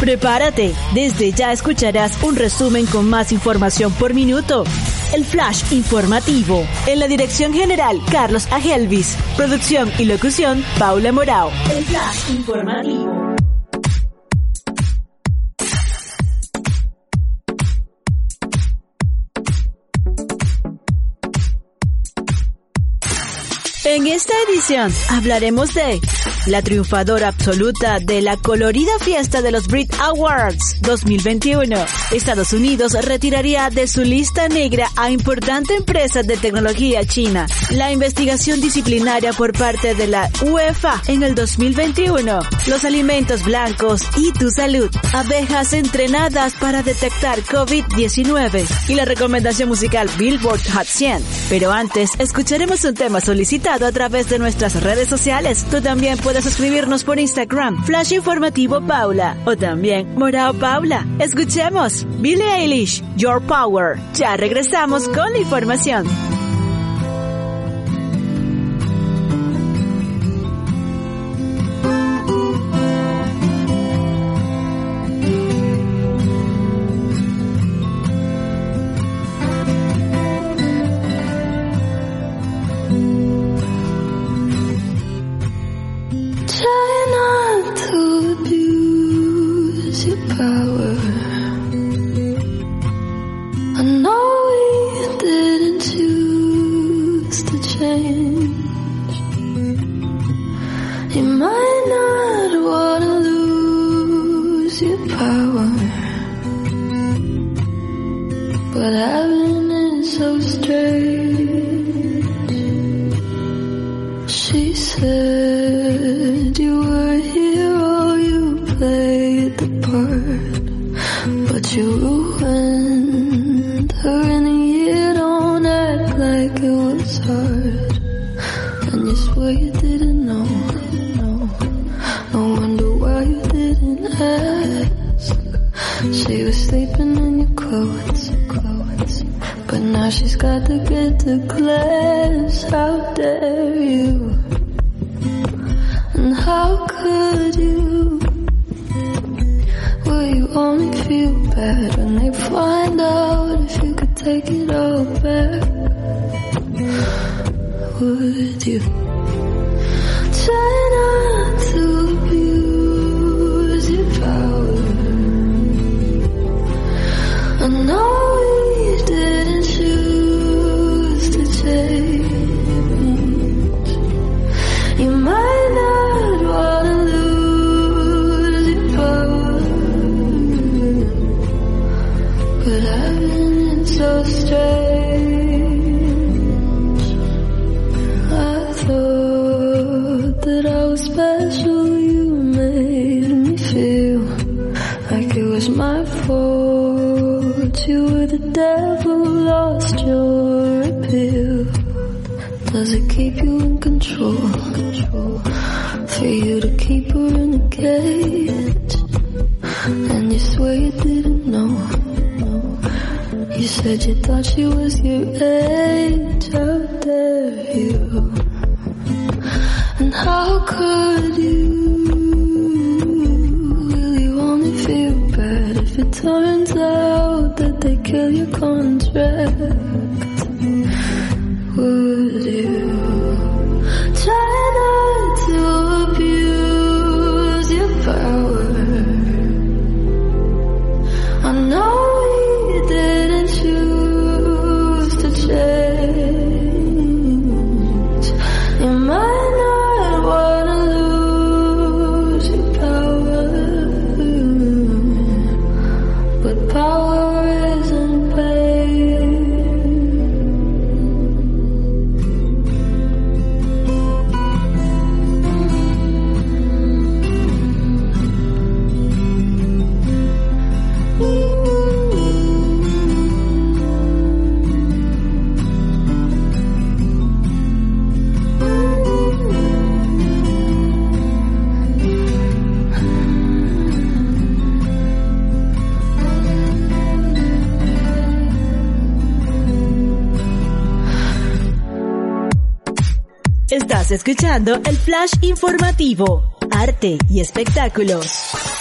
Prepárate, desde ya escucharás un resumen con más información por minuto. El flash informativo. En la dirección general, Carlos Agelvis. Producción y locución, Paula Morao. El flash informativo. En esta edición hablaremos de la triunfadora absoluta de la colorida fiesta de los Brit Awards 2021. Estados Unidos retiraría de su lista negra a importante empresas de tecnología china. La investigación disciplinaria por parte de la UEFA en el 2021. Los alimentos blancos y tu salud. Abejas entrenadas para detectar COVID-19. Y la recomendación musical Billboard Hot 100. Pero antes, escucharemos un tema solicitado a través de nuestras redes sociales. Tú también puedes escribirnos por Instagram, Flash Informativo Paula, o también Morao Paula. Escuchemos Billie Eilish, Your Power. Ya regresamos con la información. She was sleeping in your clothes, clothes, but now she's got to get to class. How dare you? And how could you? Will you only feel bad when they find out if you could take it all back? Would you? Try not to turns out that they kill your contract? Escuchando el flash informativo, arte y espectáculos.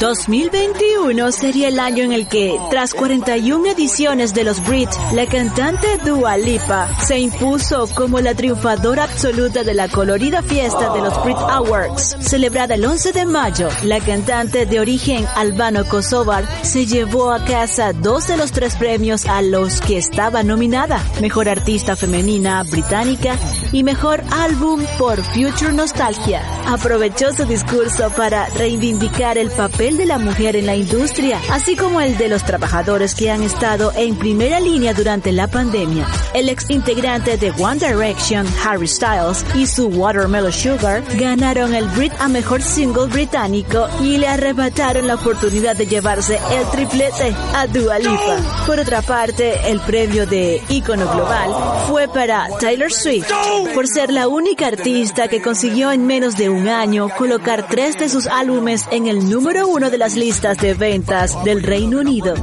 2021 sería el año en el que, tras 41 ediciones de los Brit, la cantante Dua Lipa se impuso como la triunfadora absoluta de la colorida fiesta de los Brit Awards. Celebrada el 11 de mayo, la cantante de origen albano-kosovar se llevó a casa dos de los tres premios a los que estaba nominada, Mejor Artista Femenina Británica y Mejor Álbum por Future Nostalgia. Aprovechó su discurso para reivindicar el papel de la mujer en la industria, así como el de los trabajadores que han estado en primera línea durante la pandemia. El ex integrante de One Direction, Harry Styles, y su Watermelon Sugar ganaron el Brit a mejor single británico y le arrebataron la oportunidad de llevarse el triplete a Dua Lipa. Por otra parte, el premio de ícono global fue para Taylor Swift por ser la única artista que consiguió en menos de un año colocar tres de sus álbumes en el número uno de las listas de ventas del Reino Unido.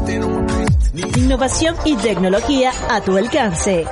Innovación y tecnología a tu alcance.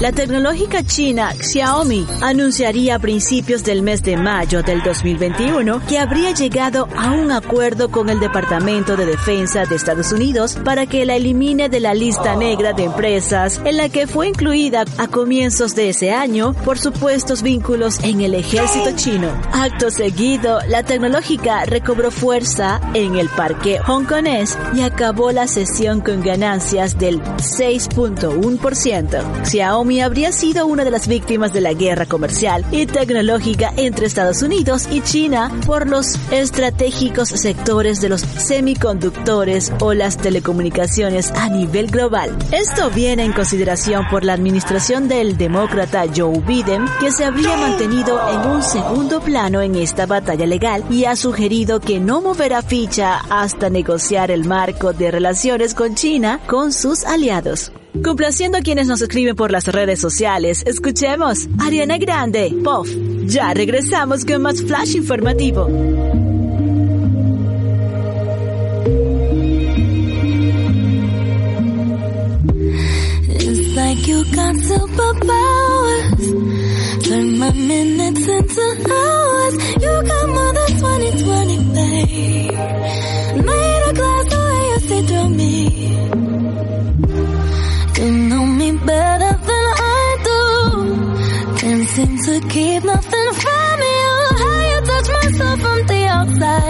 La tecnológica china Xiaomi anunciaría a principios del mes de mayo del 2021 que habría llegado a un acuerdo con el Departamento de Defensa de Estados Unidos para que la elimine de la lista negra de empresas en la que fue incluida a comienzos de ese año por supuestos vínculos en el ejército chino. Acto seguido, la tecnológica recobró fuerza en el parque hongkonés y acabó la sesión con ganancias del 6.1%. Xiaomi habría sido una de las víctimas de la guerra comercial y tecnológica entre Estados Unidos y China por los estratégicos sectores de los semiconductores o las telecomunicaciones a nivel global. Esto viene en consideración por la administración del demócrata Joe Biden, que se habría mantenido en un segundo plano en esta batalla legal y ha sugerido que no moverá ficha hasta negociar el marco de relaciones con China con sus aliados. Complaciendo a quienes nos escriben por las redes sociales, escuchemos Ariana Grande, Puff. Ya regresamos con más flash informativo. It's like you got superpowers. Turn my minutes into hours. You got more than 2020, babe. Made a glass the way you see through me. Better than I do. Can't seem to keep nothing from you. Oh, how you touch myself from the outside.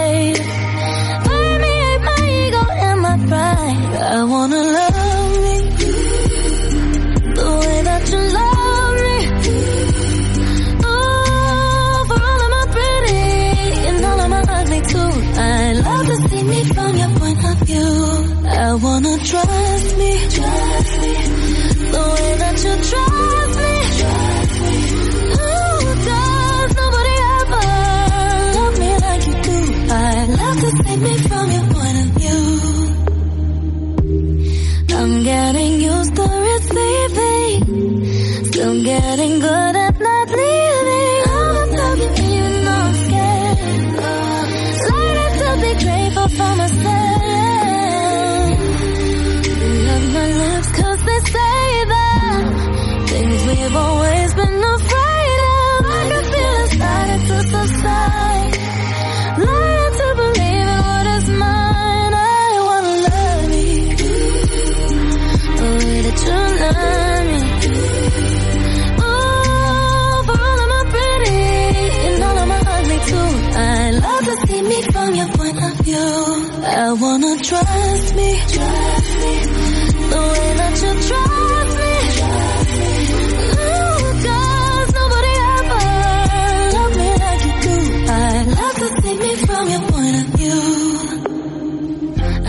Trust me, trust me, the way that you trust me. Ooh, 'cause nobody ever loved me like you do. I love to see me from your point of view.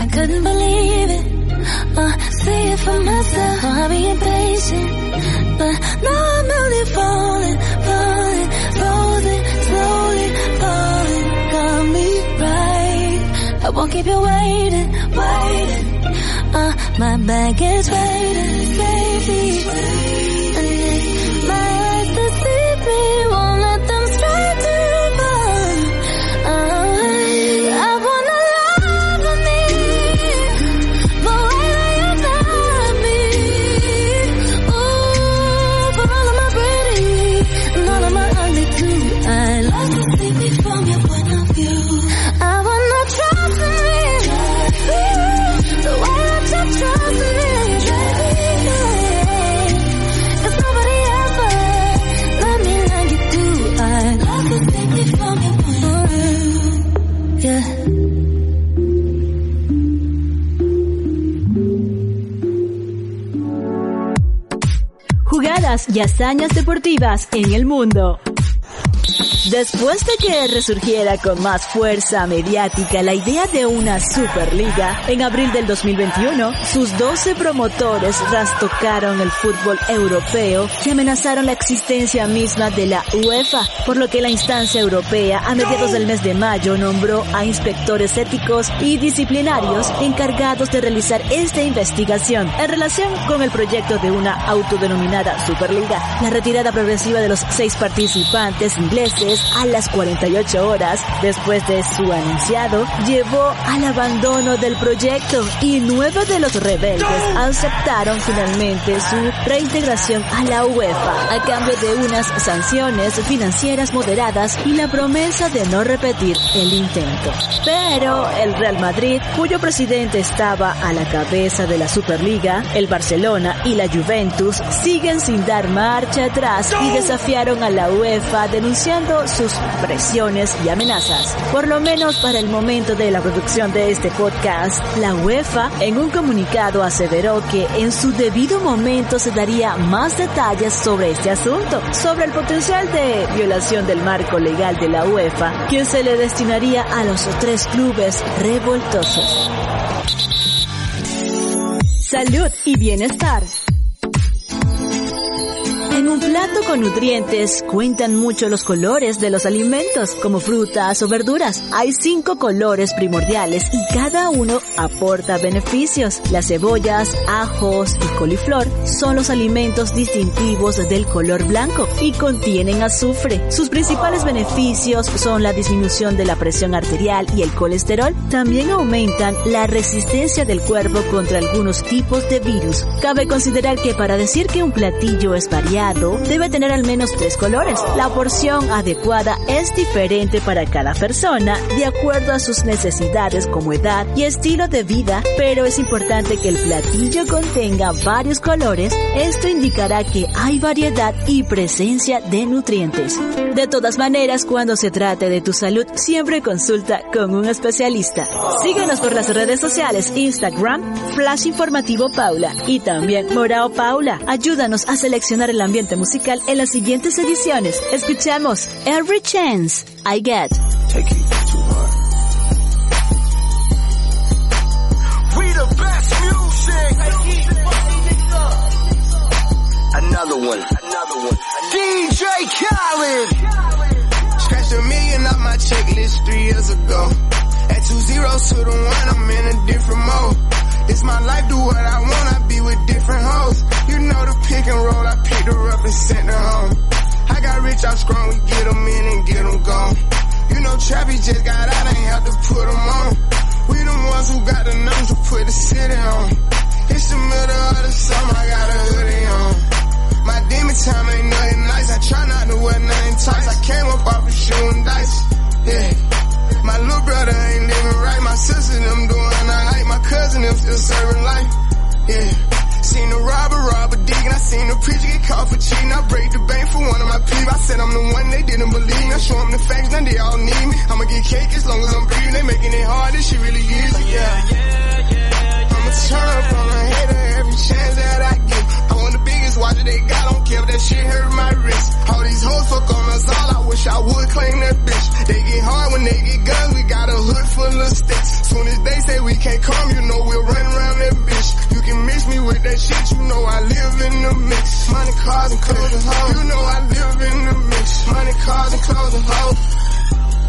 I couldn't believe it. Uh, see it for myself. I'm being patient, but now won't keep you waiting, waiting. Uh, my bag is waiting, baby. Y hazañas deportivas en el mundo. Después de que resurgiera con más fuerza mediática la idea de una Superliga, en abril del 2021, sus 12 promotores trastocaron el fútbol europeo y amenazaron la existencia misma de la UEFA, por lo que la instancia europea a mediados del mes de mayo nombró a inspectores éticos y disciplinarios encargados de realizar esta investigación en relación con el proyecto de una autodenominada Superliga. La retirada progresiva de los seis participantes ingleses a las 48 horas después de su anunciado llevó al abandono del proyecto y nueve de los rebeldes aceptaron finalmente su reintegración a la UEFA a cambio de unas sanciones financieras moderadas y la promesa de no repetir el intento. Pero el Real Madrid, cuyo presidente estaba a la cabeza de la Superliga, el Barcelona y la Juventus siguen sin dar marcha atrás y desafiaron a la UEFA denunciando sus presiones y amenazas. Por lo menos para el momento de la producción de este podcast, la UEFA en un comunicado aseveró que en su debido momento se daría más detalles sobre este asunto, sobre el potencial de violación del marco legal de la UEFA que se le destinaría a los tres clubes revoltosos. Salud y bienestar. Con nutrientes cuentan mucho los colores de los alimentos, como frutas o verduras. Hay cinco colores primordiales y cada uno aporta beneficios. Las cebollas, ajos y coliflor son los alimentos distintivos del color blanco y contienen azufre. Sus principales beneficios son la disminución de la presión arterial y el colesterol. También aumentan la resistencia del cuerpo contra algunos tipos de virus. Cabe considerar que para decir que un platillo es variado, debe tener al menos tres colores. La porción adecuada es diferente para cada persona de acuerdo a sus necesidades como edad y estilo de vida, pero es importante que el platillo contenga varios colores. Esto indicará que hay variedad y presencia de nutrientes. De todas maneras, cuando se trate de tu salud, siempre consulta con un especialista. Síguenos por las redes sociales, Instagram, Flash Informativo Paula y también Morao Paula. Ayúdanos a seleccionar el ambiente musical en las siguientes ediciones. Escuchamos Every Chance I Get. Another one, another one. DJ Khaled. Scratched a million off my checklist three years ago. At two zeros to the one, I'm in a different mode. It's my life, do what I want, I be with different hoes. You know the pick and roll, I picked her up and sent her home. I got rich, I'm strong, we get them in and get them gone. You know Trappy just got out, ain't have to put them on. We the ones who got the numbers to put the city on. It's the middle of the summer, I got a demon time ain't nothing nice, I try not to wear nothing tight. I came up off of shooting dice, yeah. My little brother ain't living right, my sister them doing alright, my cousin them still serving life, yeah. Seen the robber rob a dig, I seen the preacher get caught for cheating. I break the bank for one of my people. I said I'm the one they didn't believe. I show them the facts, now they all need me. I'ma get cake as long as I'm breathing. They making it hard, this shit really easy, yeah. I'ma turn up on a cars, and clothes and hoes. You know I live in the mix. Money, cars, and clothes and hoes.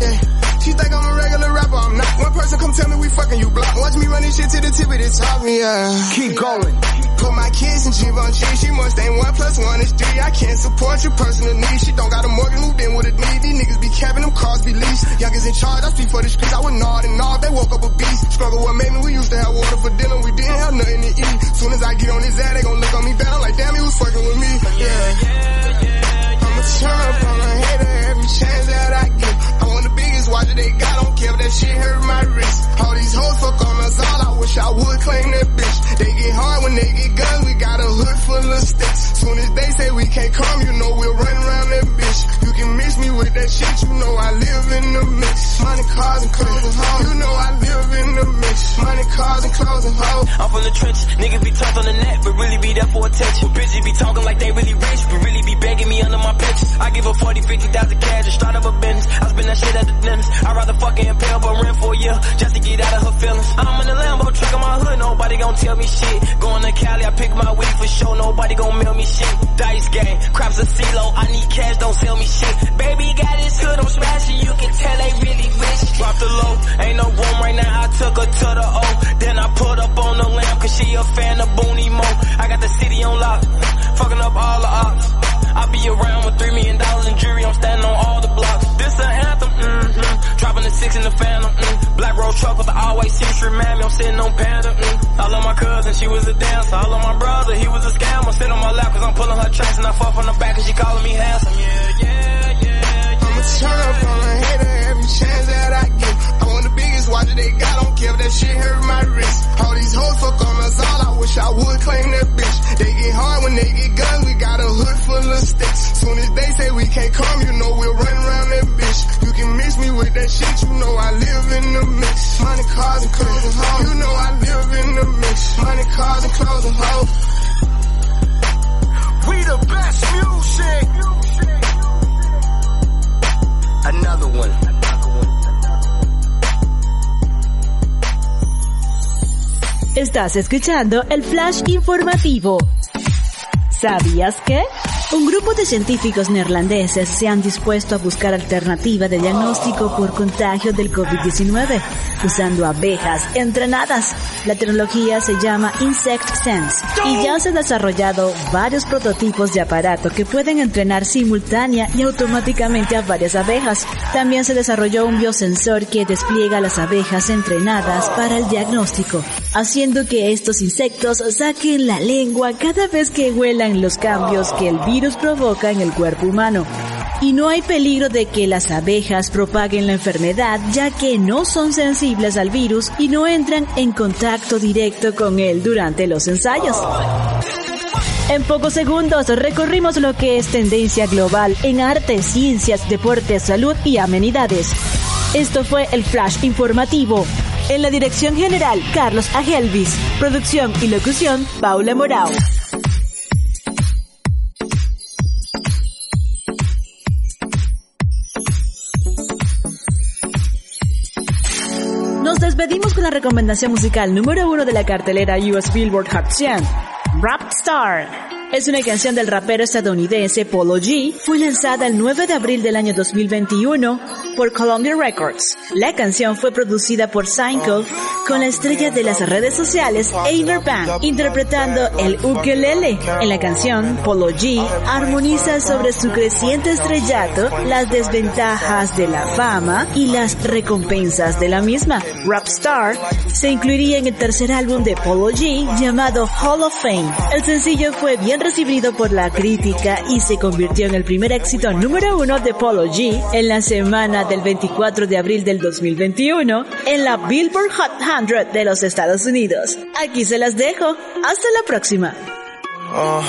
Yeah. She think I'm a regular rapper, I'm not. One person come tell me we fucking you block. Watch me run this shit to the tip of the top, yeah. Keep going. Put my kids in Givenchy, she must ain't one plus one is three. I can't support your personal needs. She don't got a mortgage, moved in with a need. These niggas be capping them cars be leased. Youngers in charge, I speak for the streets. I was nod and nod, they woke 50,000 cash and start up a business. I spend that shit at the dentist. I'd rather fucking impale but rent for a year, just to get out of her feelings. I'm in the Lambo truck in my hood, nobody gon' tell me shit. Going to Cali, I pick my weed for sure, nobody gon' mail me shit. Dice game, craps a CeeLo, I need cash, don't sell me shit. Baby got his hood, I'm smashing, you can tell they really rich. Drop the low, ain't no room right now, I took her to the O. Then I put up on the lamp, cause she a fan of Booney Mo. I got the city on lock, fucking up all the ops. I be around with three million dollars in jewelry, I'm standing on all the blocks. This an anthem, mm-hmm. Dropping the six in the phantom, mm. Black road truck with the always six remind me I'm sitting on Panda, mm. I love my cousin, she was a dancer. I love my brother, he was a scammer. Sit on my lap cause I'm pulling her tracks and I fuck from the back cause she calling me handsome. Yeah, yeah, yeah, yeah. I'ma turn up on a hater every chance that I get. I want the biggest watch that they got, don't care if that shit hurt my wrist. All these hoes fuck on us all, I wish I would claim that bitch. They get hard when they get guns, we got a hood full of sticks. Soon as they say we can't come, you know we'll run around that bitch. You can miss me with that shit, you know I live in the mix. Money, cars, and clothes Estás escuchando el Flash Informativo. ¿Sabías que? Un grupo de científicos neerlandeses se han dispuesto a buscar alternativa de diagnóstico por contagio del COVID-19 usando abejas entrenadas. La tecnología se llama Insect Sense y ya se han desarrollado varios prototipos de aparato que pueden entrenar simultánea y automáticamente a varias abejas. También se desarrolló un biosensor que despliega las abejas entrenadas para el diagnóstico, haciendo que estos insectos saquen la lengua cada vez que huelan los cambios que el virus provoca en el cuerpo humano. Y no hay peligro de que las abejas propaguen la enfermedad ya que no son sensibles al virus y no entran en contacto directo con él durante los ensayos. En pocos segundos recorrimos lo que es tendencia global en arte, ciencias, deportes, salud y amenidades. Esto fue el Flash Informativo. En la dirección general, Carlos Agelvis. Producción y locución, Paula Morao. La recomendación musical número uno de la cartelera US Billboard Hot 100, Rap Star. Es una canción del rapero estadounidense Polo G. Fue lanzada el 9 de abril del año 2021 por Columbia Records. La canción fue producida por Synco con la estrella de las redes sociales Aver Band interpretando el ukelele. En la canción, Polo G armoniza sobre su creciente estrellato, las desventajas de la fama y las recompensas de la misma. Rap Star se incluiría en el tercer álbum de Polo G llamado Hall of Fame. El sencillo fue bien recibido por la crítica y se convirtió en el primer éxito número uno de Polo G en la semana del 24 de abril del 2021 en la Billboard Hot 100 de los Estados Unidos. Aquí se las dejo. Hasta la próxima. Uh,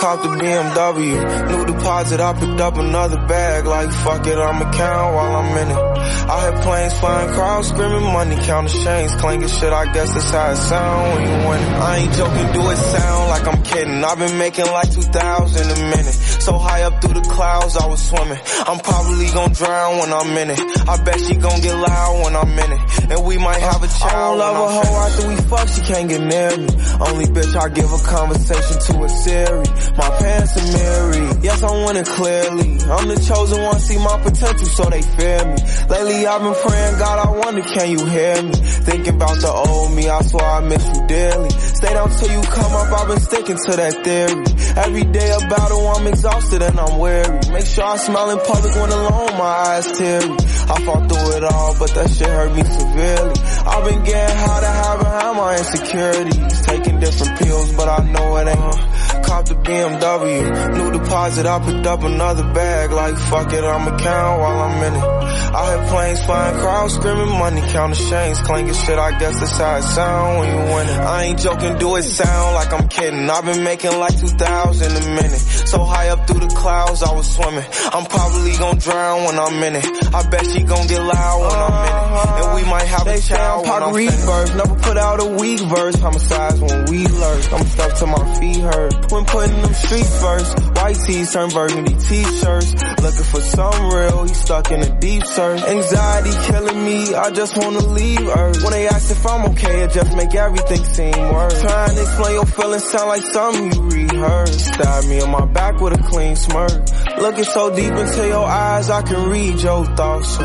caught the BMW, new deposit, I picked up another bag, like fuck it, I'ma count while I'm in it. I hear planes flying, crowds screaming, money counting chains, clanking shit, I guess that's how it sound when you win. I ain't joking, do it sound like I'm kidding. I've been making like 2,000 a minute, so high up through the clouds, I was swimming. I'm probably gonna drown when I'm in it. I bet she gon' get loud when I'm in it, and we might have a child. I don't love a hoe after we fuck, she can't get near me. Only bitch I give a conversation to is My parents are married. Yes, I want it clearly. I'm the chosen one, see my potential, so they fear me. Lately I've been praying, God, I wonder, can you hear me? Thinking about the old me, I swear I miss you dearly. Stay down till you come up, I've been sticking to that theory. Every day a battle, I'm exhausted and I'm weary. Make sure I smile in public when alone, my eyes teary. I fought through it all, but that shit hurt me severely. I've been getting high to hide behind my insecurities. Taking different pills, but I know it ain't. Cop the BMW. New deposit, I picked up another bag. Like fuck it, I'ma count while I'm in it. I hear planes flying, crowds screaming, money counting chains, clanking shit. I guess that's how it sound when you win it. I ain't joking, do it sound like I'm kidding. I've been making like 2,000 a minute. So high up through the clouds, I was swimming. I'm probably gonna drown when I'm in it. I bet she gon' get loud when I'm in it. And we might have They a child I'm when I'm Pac finished. verse, never put out a weak verse. Homicides when we lurk. I'm stuck to my feet hurt. When putting them street first, white tees turn burgundy t-shirts. Looking for some real, he stuck in a deep search. Anxiety killing me, I just wanna leave Earth. When they ask if I'm okay, it just make everything seem worse. Trying to explain your feelings sound like something you rehearsed. Stab me in my back with a clean smirk. Looking so deep into your eyes, I can read your thoughts. So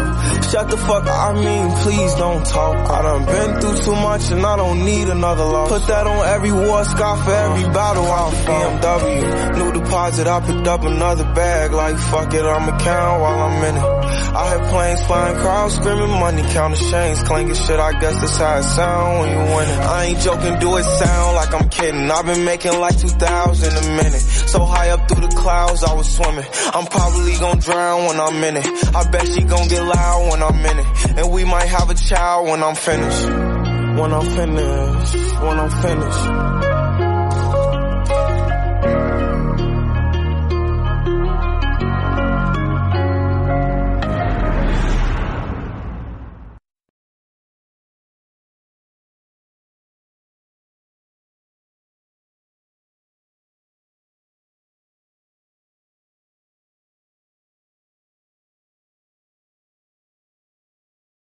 shut the fuck, I mean, please don't talk. I done been through too much and I don't need another loss. Put that on every war scar for every battle fought. BMW, new deposit, I picked up another bag. Like fuck it, I'ma count while I'm in it. I hear planes flying, crowds screaming, money counting chains, clanking shit. I guess that's how it sound when you win it. Ain't joking, do it sound like I'm kidding. I've been making like 2,000 a minute. So high up through the clouds, I was swimming. I'm probably gonna drown when I'm in it. I bet she gonna get loud when I'm in it. And we might have a child when I'm finished. When I'm finished, when I'm finished.